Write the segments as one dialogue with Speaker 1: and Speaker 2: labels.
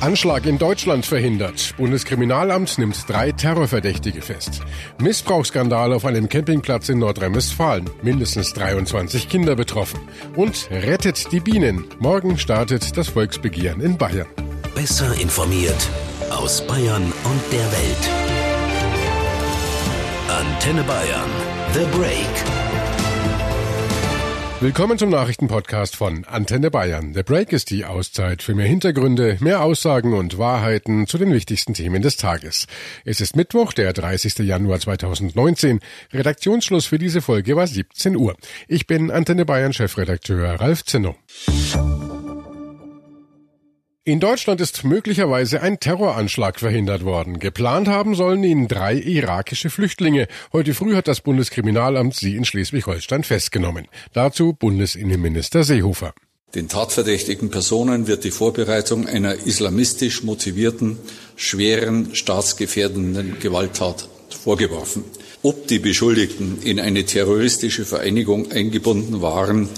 Speaker 1: Anschlag in Deutschland verhindert. Bundeskriminalamt nimmt drei Terrorverdächtige fest. Missbrauchsskandal auf einem Campingplatz in Nordrhein-Westfalen. Mindestens 23 Kinder betroffen. Und rettet die Bienen. Morgen startet das Volksbegehren in Bayern.
Speaker 2: Besser informiert aus Bayern und der Welt. Antenne Bayern. The Break.
Speaker 1: Willkommen zum Nachrichtenpodcast von Antenne Bayern. The Break ist die Auszeit für mehr Hintergründe, mehr Aussagen und Wahrheiten zu den wichtigsten Themen des Tages. Es ist Mittwoch, der 30. Januar 2019. Redaktionsschluss für diese Folge war 17 Uhr. Ich bin Antenne Bayern Chefredakteur Ralf Zinno. In Deutschland ist möglicherweise ein Terroranschlag verhindert worden. Geplant haben sollen ihn drei irakische Flüchtlinge. Heute früh hat das Bundeskriminalamt sie in Schleswig-Holstein festgenommen. Dazu Bundesinnenminister Seehofer.
Speaker 3: Den tatverdächtigen Personen wird die Vorbereitung einer islamistisch motivierten, schweren, staatsgefährdenden Gewalttat vorgeworfen. Ob die Beschuldigten in eine terroristische Vereinigung eingebunden waren,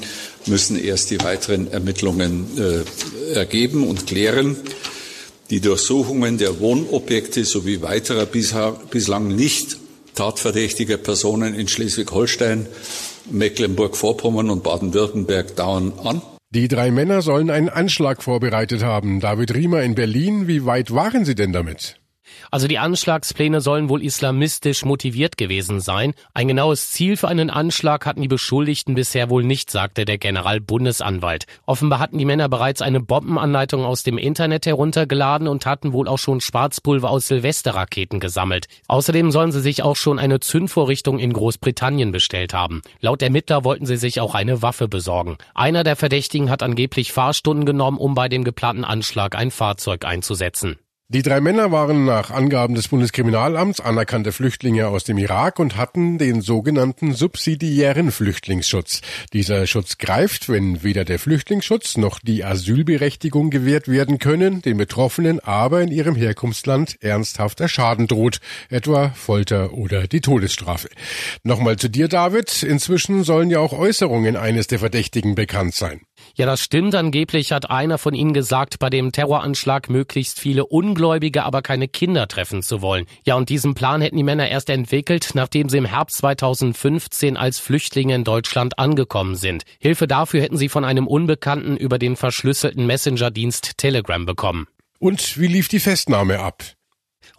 Speaker 3: müssen erst die weiteren Ermittlungen äh, ergeben und klären. Die Durchsuchungen der Wohnobjekte sowie weiterer bislang nicht tatverdächtiger Personen in Schleswig-Holstein, Mecklenburg-Vorpommern und Baden-Württemberg dauern an.
Speaker 1: Die drei Männer sollen einen Anschlag vorbereitet haben. David Riemer in Berlin, wie weit waren Sie denn damit?
Speaker 4: Also die Anschlagspläne sollen wohl islamistisch motiviert gewesen sein. Ein genaues Ziel für einen Anschlag hatten die Beschuldigten bisher wohl nicht, sagte der Generalbundesanwalt. Offenbar hatten die Männer bereits eine Bombenanleitung aus dem Internet heruntergeladen und hatten wohl auch schon Schwarzpulver aus Silvesterraketen gesammelt. Außerdem sollen sie sich auch schon eine Zündvorrichtung in Großbritannien bestellt haben. Laut Ermittler wollten sie sich auch eine Waffe besorgen. Einer der Verdächtigen hat angeblich Fahrstunden genommen, um bei dem geplanten Anschlag ein Fahrzeug einzusetzen.
Speaker 1: Die drei Männer waren nach Angaben des Bundeskriminalamts anerkannte Flüchtlinge aus dem Irak und hatten den sogenannten subsidiären Flüchtlingsschutz. Dieser Schutz greift, wenn weder der Flüchtlingsschutz noch die Asylberechtigung gewährt werden können, den Betroffenen aber in ihrem Herkunftsland ernsthafter Schaden droht, etwa Folter oder die Todesstrafe. Nochmal zu dir, David. Inzwischen sollen ja auch Äußerungen eines der Verdächtigen bekannt sein.
Speaker 4: Ja, das stimmt. Angeblich hat einer von ihnen gesagt, bei dem Terroranschlag möglichst viele Ungläubige, aber keine Kinder treffen zu wollen. Ja, und diesen Plan hätten die Männer erst entwickelt, nachdem sie im Herbst 2015 als Flüchtlinge in Deutschland angekommen sind. Hilfe dafür hätten sie von einem Unbekannten über den verschlüsselten Messenger-Dienst Telegram bekommen.
Speaker 1: Und wie lief die Festnahme ab?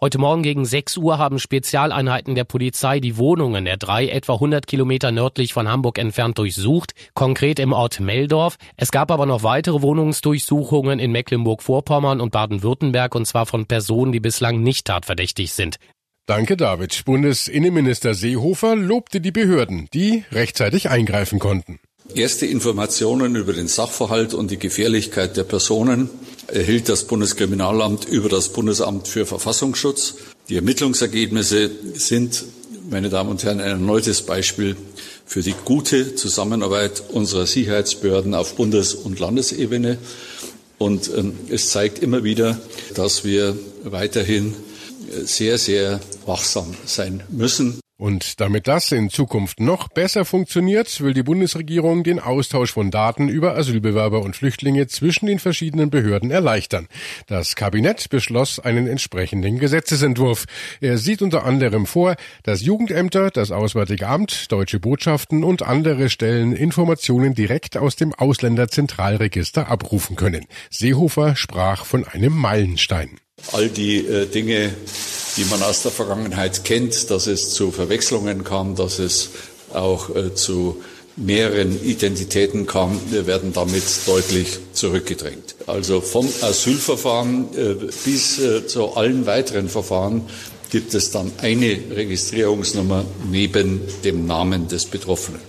Speaker 4: Heute Morgen gegen 6 Uhr haben Spezialeinheiten der Polizei die Wohnungen der drei etwa 100 Kilometer nördlich von Hamburg entfernt durchsucht, konkret im Ort Meldorf. Es gab aber noch weitere Wohnungsdurchsuchungen in Mecklenburg-Vorpommern und Baden-Württemberg und zwar von Personen, die bislang nicht tatverdächtig sind.
Speaker 1: Danke, David. Bundesinnenminister Seehofer lobte die Behörden, die rechtzeitig eingreifen konnten.
Speaker 3: Erste Informationen über den Sachverhalt und die Gefährlichkeit der Personen erhielt das Bundeskriminalamt über das Bundesamt für Verfassungsschutz. Die Ermittlungsergebnisse sind, meine Damen und Herren, ein erneutes Beispiel für die gute Zusammenarbeit unserer Sicherheitsbehörden auf Bundes- und Landesebene. Und ähm, es zeigt immer wieder, dass wir weiterhin sehr, sehr wachsam sein müssen.
Speaker 1: Und damit das in Zukunft noch besser funktioniert, will die Bundesregierung den Austausch von Daten über Asylbewerber und Flüchtlinge zwischen den verschiedenen Behörden erleichtern. Das Kabinett beschloss einen entsprechenden Gesetzesentwurf. Er sieht unter anderem vor, dass Jugendämter, das Auswärtige Amt, deutsche Botschaften und andere Stellen Informationen direkt aus dem Ausländerzentralregister abrufen können. Seehofer sprach von einem Meilenstein.
Speaker 3: All die äh, Dinge, die man aus der Vergangenheit kennt, dass es zu Verwechslungen kam, dass es auch äh, zu mehreren Identitäten kam, werden damit deutlich zurückgedrängt. Also vom Asylverfahren äh, bis äh, zu allen weiteren Verfahren gibt es dann eine Registrierungsnummer neben dem Namen des Betroffenen.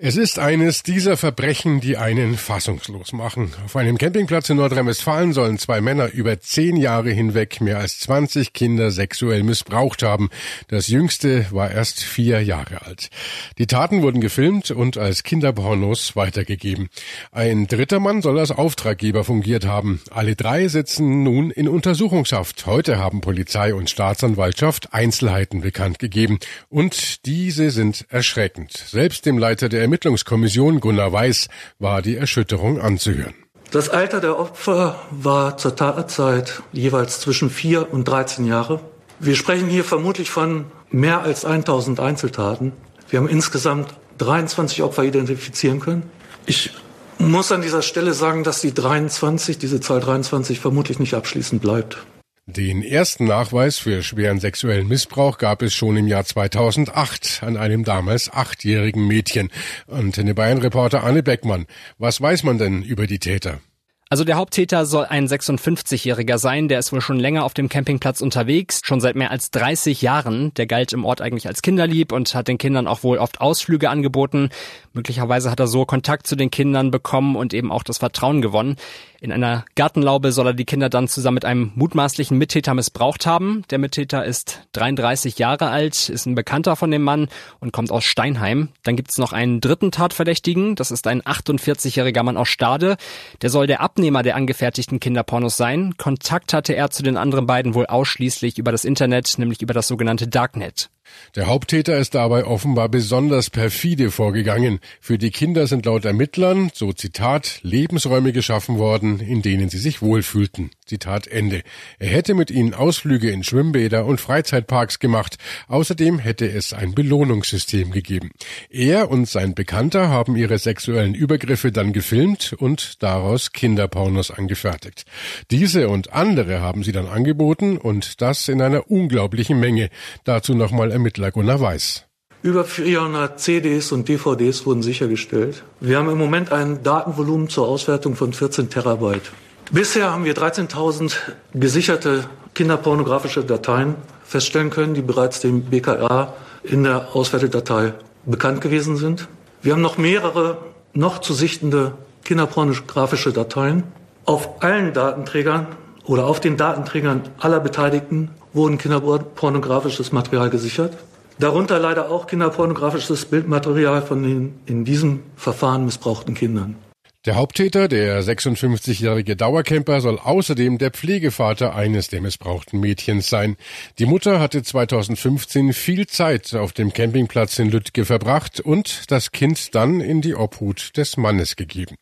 Speaker 1: Es ist eines dieser Verbrechen, die einen fassungslos machen. Auf einem Campingplatz in Nordrhein-Westfalen sollen zwei Männer über zehn Jahre hinweg mehr als 20 Kinder sexuell missbraucht haben. Das jüngste war erst vier Jahre alt. Die Taten wurden gefilmt und als Kinderpornos weitergegeben. Ein dritter Mann soll als Auftraggeber fungiert haben. Alle drei sitzen nun in Untersuchungshaft. Heute haben Polizei und Staatsanwaltschaft Einzelheiten bekannt gegeben. Und diese sind erschreckend. Selbst dem Leiter der Ermittlungskommission Gunnar Weiß war die Erschütterung anzuhören.
Speaker 5: Das Alter der Opfer war zur Tatzeit jeweils zwischen vier und 13 Jahre. Wir sprechen hier vermutlich von mehr als 1000 Einzeltaten. Wir haben insgesamt 23 Opfer identifizieren können. Ich muss an dieser Stelle sagen, dass die 23, diese Zahl 23 vermutlich nicht abschließend bleibt.
Speaker 1: Den ersten Nachweis für schweren sexuellen Missbrauch gab es schon im Jahr 2008 an einem damals achtjährigen Mädchen. Antenne Bayern-Reporter Anne Beckmann. Was weiß man denn über die Täter?
Speaker 6: Also der Haupttäter soll ein 56-Jähriger sein, der ist wohl schon länger auf dem Campingplatz unterwegs, schon seit mehr als 30 Jahren. Der galt im Ort eigentlich als kinderlieb und hat den Kindern auch wohl oft Ausflüge angeboten. Möglicherweise hat er so Kontakt zu den Kindern bekommen und eben auch das Vertrauen gewonnen. In einer Gartenlaube soll er die Kinder dann zusammen mit einem mutmaßlichen Mittäter missbraucht haben. Der Mittäter ist 33 Jahre alt, ist ein Bekannter von dem Mann und kommt aus Steinheim. Dann gibt es noch einen dritten Tatverdächtigen, das ist ein 48-jähriger Mann aus Stade. Der soll der Abnehmer der angefertigten Kinderpornos sein. Kontakt hatte er zu den anderen beiden wohl ausschließlich über das Internet, nämlich über das sogenannte Darknet.
Speaker 1: Der Haupttäter ist dabei offenbar besonders perfide vorgegangen. Für die Kinder sind laut Ermittlern, so Zitat, Lebensräume geschaffen worden, in denen sie sich wohlfühlten. Zitat Ende. Er hätte mit ihnen Ausflüge in Schwimmbäder und Freizeitparks gemacht. Außerdem hätte es ein Belohnungssystem gegeben. Er und sein Bekannter haben ihre sexuellen Übergriffe dann gefilmt und daraus Kinderpornos angefertigt. Diese und andere haben sie dann angeboten und das in einer unglaublichen Menge. Dazu nochmal Ermittler Gunnar Weiß.
Speaker 5: Über 400 CDs und DVDs wurden sichergestellt. Wir haben im Moment ein Datenvolumen zur Auswertung von 14 Terabyte. Bisher haben wir 13.000 gesicherte kinderpornografische Dateien feststellen können, die bereits dem BKA in der Auswertedatei bekannt gewesen sind. Wir haben noch mehrere noch zu sichtende kinderpornografische Dateien. Auf allen Datenträgern oder auf den Datenträgern aller Beteiligten wurden kinderpornografisches Material gesichert. Darunter leider auch kinderpornografisches Bildmaterial von den in diesem Verfahren missbrauchten Kindern.
Speaker 1: Der Haupttäter, der 56-jährige Dauercamper, soll außerdem der Pflegevater eines der missbrauchten Mädchens sein. Die Mutter hatte 2015 viel Zeit auf dem Campingplatz in Lüttke verbracht und das Kind dann in die Obhut des Mannes gegeben.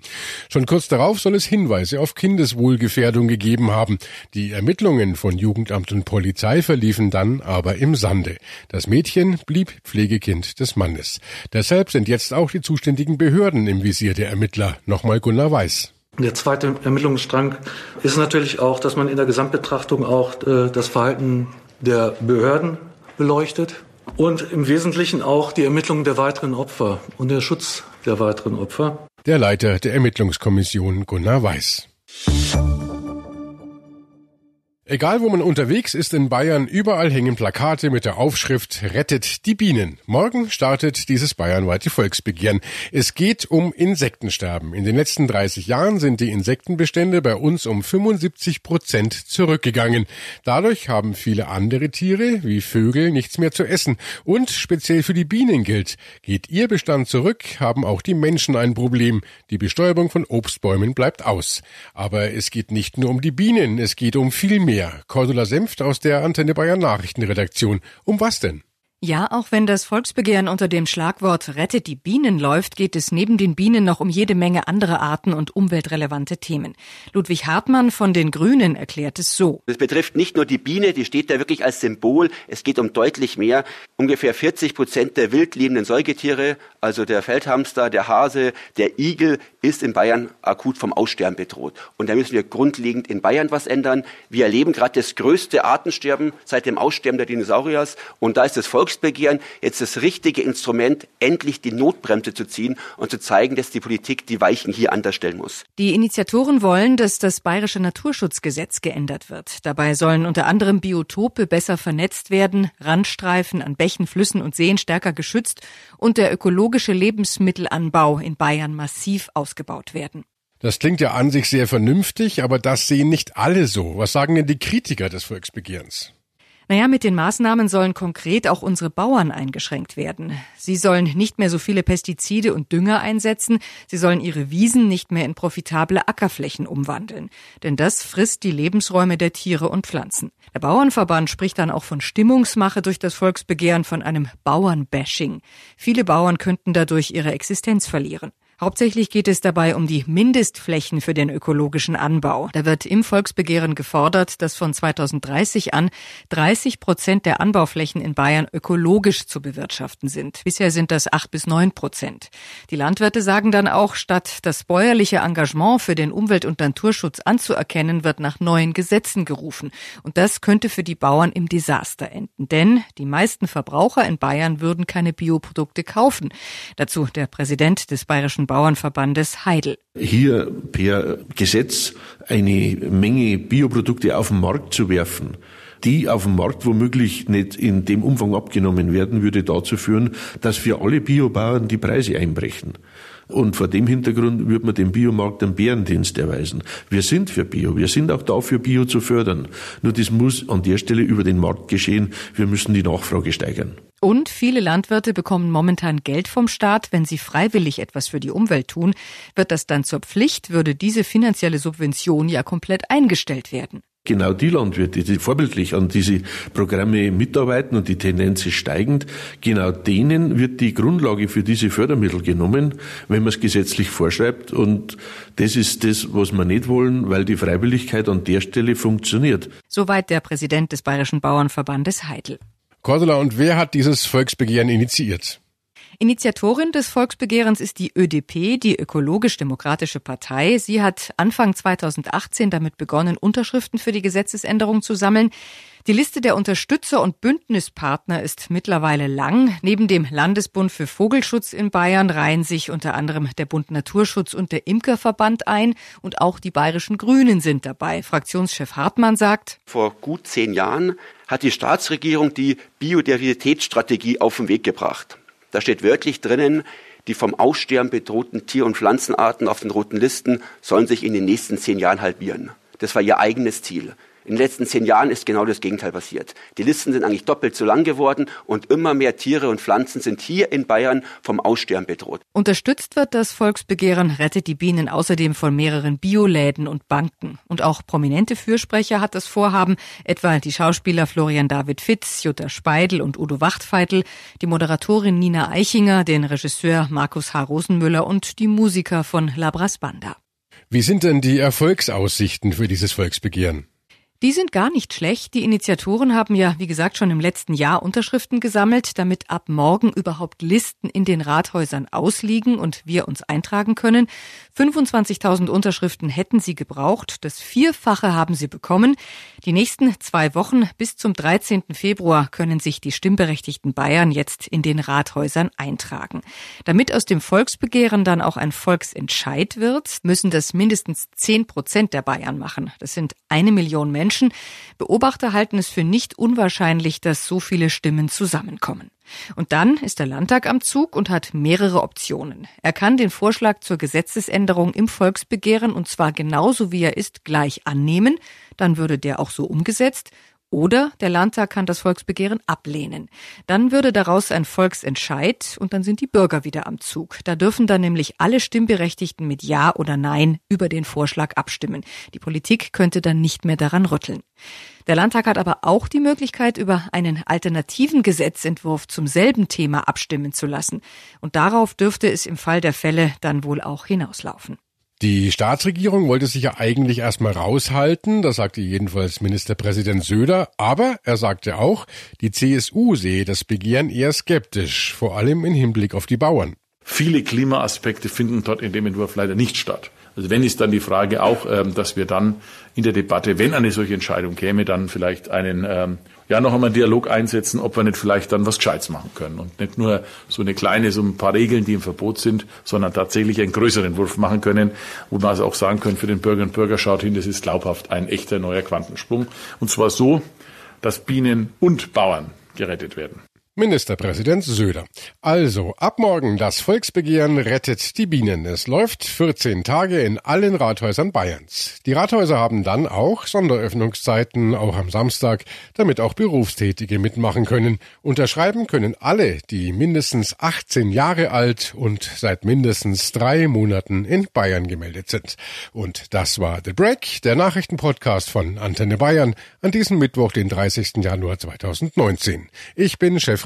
Speaker 1: Schon kurz darauf soll es Hinweise auf Kindeswohlgefährdung gegeben haben. Die Ermittlungen von Jugendamt und Polizei verliefen dann aber im Sande. Das Mädchen blieb Pflegekind des Mannes. Deshalb sind jetzt auch die zuständigen Behörden im Visier der Ermittler. Nochmal Gunnar Weiß.
Speaker 5: Der zweite Ermittlungsstrang ist natürlich auch, dass man in der Gesamtbetrachtung auch äh, das Verhalten der Behörden beleuchtet und im Wesentlichen auch die Ermittlung der weiteren Opfer und der Schutz der weiteren Opfer.
Speaker 1: Der Leiter der Ermittlungskommission Gunnar Weiß. Egal wo man unterwegs ist in Bayern, überall hängen Plakate mit der Aufschrift Rettet die Bienen. Morgen startet dieses bayernweite Volksbegehren. Es geht um Insektensterben. In den letzten 30 Jahren sind die Insektenbestände bei uns um 75 Prozent zurückgegangen. Dadurch haben viele andere Tiere, wie Vögel, nichts mehr zu essen. Und speziell für die Bienen gilt, geht ihr Bestand zurück, haben auch die Menschen ein Problem. Die Bestäubung von Obstbäumen bleibt aus. Aber es geht nicht nur um die Bienen, es geht um viel mehr mehr. Cordula Senft aus der Antenne Bayern Nachrichtenredaktion. Um was denn?
Speaker 7: Ja, auch wenn das Volksbegehren unter dem Schlagwort Rettet die Bienen läuft, geht es neben den Bienen noch um jede Menge andere Arten und umweltrelevante Themen. Ludwig Hartmann von den Grünen erklärt es so.
Speaker 8: Es betrifft nicht nur die Biene, die steht da wirklich als Symbol. Es geht um deutlich mehr. Ungefähr 40 Prozent der wildlebenden Säugetiere, also der Feldhamster, der Hase, der Igel, ist in Bayern akut vom Aussterben bedroht. Und da müssen wir grundlegend in Bayern was ändern. Wir erleben gerade das größte Artensterben seit dem Aussterben der Dinosauriers. Und da ist das Volk Volksbegehren jetzt das richtige Instrument, endlich die Notbremse zu ziehen und zu zeigen, dass die Politik die Weichen hier anders stellen muss.
Speaker 7: Die Initiatoren wollen, dass das bayerische Naturschutzgesetz geändert wird. Dabei sollen unter anderem Biotope besser vernetzt werden, Randstreifen an Bächen, Flüssen und Seen stärker geschützt und der ökologische Lebensmittelanbau in Bayern massiv ausgebaut werden.
Speaker 1: Das klingt ja an sich sehr vernünftig, aber das sehen nicht alle so. Was sagen denn die Kritiker des Volksbegehrens?
Speaker 7: Naja, mit den Maßnahmen sollen konkret auch unsere Bauern eingeschränkt werden. Sie sollen nicht mehr so viele Pestizide und Dünger einsetzen, sie sollen ihre Wiesen nicht mehr in profitable Ackerflächen umwandeln. Denn das frisst die Lebensräume der Tiere und Pflanzen. Der Bauernverband spricht dann auch von Stimmungsmache durch das Volksbegehren, von einem Bauernbashing. Viele Bauern könnten dadurch ihre Existenz verlieren. Hauptsächlich geht es dabei um die Mindestflächen für den ökologischen Anbau. Da wird im Volksbegehren gefordert, dass von 2030 an 30 Prozent der Anbauflächen in Bayern ökologisch zu bewirtschaften sind. Bisher sind das 8 bis 9 Prozent. Die Landwirte sagen dann auch, statt das bäuerliche Engagement für den Umwelt- und Naturschutz anzuerkennen, wird nach neuen Gesetzen gerufen. Und das könnte für die Bauern im Desaster enden. Denn die meisten Verbraucher in Bayern würden keine Bioprodukte kaufen. Dazu der Präsident des Bayerischen Bauernverbandes Heidel.
Speaker 9: Hier per Gesetz eine Menge Bioprodukte auf den Markt zu werfen, die auf dem Markt womöglich nicht in dem Umfang abgenommen werden, würde dazu führen, dass für alle Biobauern die Preise einbrechen. Und vor dem Hintergrund würde man dem Biomarkt einen Bärendienst erweisen. Wir sind für Bio. Wir sind auch dafür, Bio zu fördern. Nur das muss an der Stelle über den Markt geschehen. Wir müssen die Nachfrage steigern.
Speaker 7: Und viele Landwirte bekommen momentan Geld vom Staat, wenn sie freiwillig etwas für die Umwelt tun. Wird das dann zur Pflicht, würde diese finanzielle Subvention ja komplett eingestellt werden
Speaker 9: genau die Landwirte, die vorbildlich an diese Programme mitarbeiten und die Tendenz ist steigend, genau denen wird die Grundlage für diese Fördermittel genommen, wenn man es gesetzlich vorschreibt. Und das ist das, was wir nicht wollen, weil die Freiwilligkeit an der Stelle funktioniert.
Speaker 7: Soweit der Präsident des Bayerischen Bauernverbandes Heidel.
Speaker 1: Cordula, und wer hat dieses Volksbegehren initiiert?
Speaker 7: Initiatorin des Volksbegehrens ist die ÖDP, die Ökologisch-Demokratische Partei. Sie hat Anfang 2018 damit begonnen, Unterschriften für die Gesetzesänderung zu sammeln. Die Liste der Unterstützer und Bündnispartner ist mittlerweile lang. Neben dem Landesbund für Vogelschutz in Bayern reihen sich unter anderem der Bund Naturschutz und der Imkerverband ein und auch die bayerischen Grünen sind dabei. Fraktionschef Hartmann sagt,
Speaker 8: vor gut zehn Jahren hat die Staatsregierung die Biodiversitätsstrategie auf den Weg gebracht. Da steht wörtlich drinnen, die vom Aussterben bedrohten Tier- und Pflanzenarten auf den roten Listen sollen sich in den nächsten zehn Jahren halbieren. Das war ihr eigenes Ziel. In den letzten zehn Jahren ist genau das Gegenteil passiert. Die Listen sind eigentlich doppelt so lang geworden und immer mehr Tiere und Pflanzen sind hier in Bayern vom Aussterben bedroht.
Speaker 7: Unterstützt wird das Volksbegehren Rettet die Bienen außerdem von mehreren Bioläden und Banken. Und auch prominente Fürsprecher hat das Vorhaben, etwa die Schauspieler Florian David Fitz, Jutta Speidel und Udo Wachtfeitel, die Moderatorin Nina Eichinger, den Regisseur Markus H. Rosenmüller und die Musiker von Labras Banda.
Speaker 1: Wie sind denn die Erfolgsaussichten für dieses Volksbegehren?
Speaker 7: Die sind gar nicht schlecht. Die Initiatoren haben ja, wie gesagt, schon im letzten Jahr Unterschriften gesammelt, damit ab morgen überhaupt Listen in den Rathäusern ausliegen und wir uns eintragen können. 25.000 Unterschriften hätten sie gebraucht. Das Vierfache haben sie bekommen. Die nächsten zwei Wochen bis zum 13. Februar können sich die stimmberechtigten Bayern jetzt in den Rathäusern eintragen. Damit aus dem Volksbegehren dann auch ein Volksentscheid wird, müssen das mindestens 10 Prozent der Bayern machen. Das sind eine Million Menschen. Menschen. Beobachter halten es für nicht unwahrscheinlich, dass so viele Stimmen zusammenkommen. Und dann ist der Landtag am Zug und hat mehrere Optionen. Er kann den Vorschlag zur Gesetzesänderung im Volksbegehren und zwar genauso wie er ist gleich annehmen, dann würde der auch so umgesetzt oder der Landtag kann das Volksbegehren ablehnen. Dann würde daraus ein Volksentscheid und dann sind die Bürger wieder am Zug. Da dürfen dann nämlich alle Stimmberechtigten mit Ja oder Nein über den Vorschlag abstimmen. Die Politik könnte dann nicht mehr daran rütteln. Der Landtag hat aber auch die Möglichkeit, über einen alternativen Gesetzentwurf zum selben Thema abstimmen zu lassen. Und darauf dürfte es im Fall der Fälle dann wohl auch hinauslaufen.
Speaker 1: Die Staatsregierung wollte sich ja eigentlich erstmal raushalten, das sagte jedenfalls Ministerpräsident Söder, aber er sagte auch, die CSU sehe das Begehren eher skeptisch, vor allem im Hinblick auf die Bauern.
Speaker 10: Viele Klimaaspekte finden dort in dem Entwurf leider nicht statt. Also wenn ist dann die Frage auch, ähm, dass wir dann in der Debatte, wenn eine solche Entscheidung käme, dann vielleicht einen ähm, ja noch einmal Dialog einsetzen, ob wir nicht vielleicht dann was Gescheites machen können und nicht nur so eine kleine, so ein paar Regeln, die im Verbot sind, sondern tatsächlich einen größeren Wurf machen können, wo man also auch sagen können, für den Bürgerinnen und Bürger schaut hin, das ist glaubhaft ein echter neuer Quantensprung. Und zwar so, dass Bienen und Bauern gerettet werden.
Speaker 1: Ministerpräsident Söder. Also, ab morgen das Volksbegehren rettet die Bienen. Es läuft 14 Tage in allen Rathäusern Bayerns. Die Rathäuser haben dann auch Sonderöffnungszeiten, auch am Samstag, damit auch Berufstätige mitmachen können. Unterschreiben können alle, die mindestens 18 Jahre alt und seit mindestens drei Monaten in Bayern gemeldet sind. Und das war The Break, der Nachrichtenpodcast von Antenne Bayern an diesem Mittwoch, den 30. Januar 2019. Ich bin Chef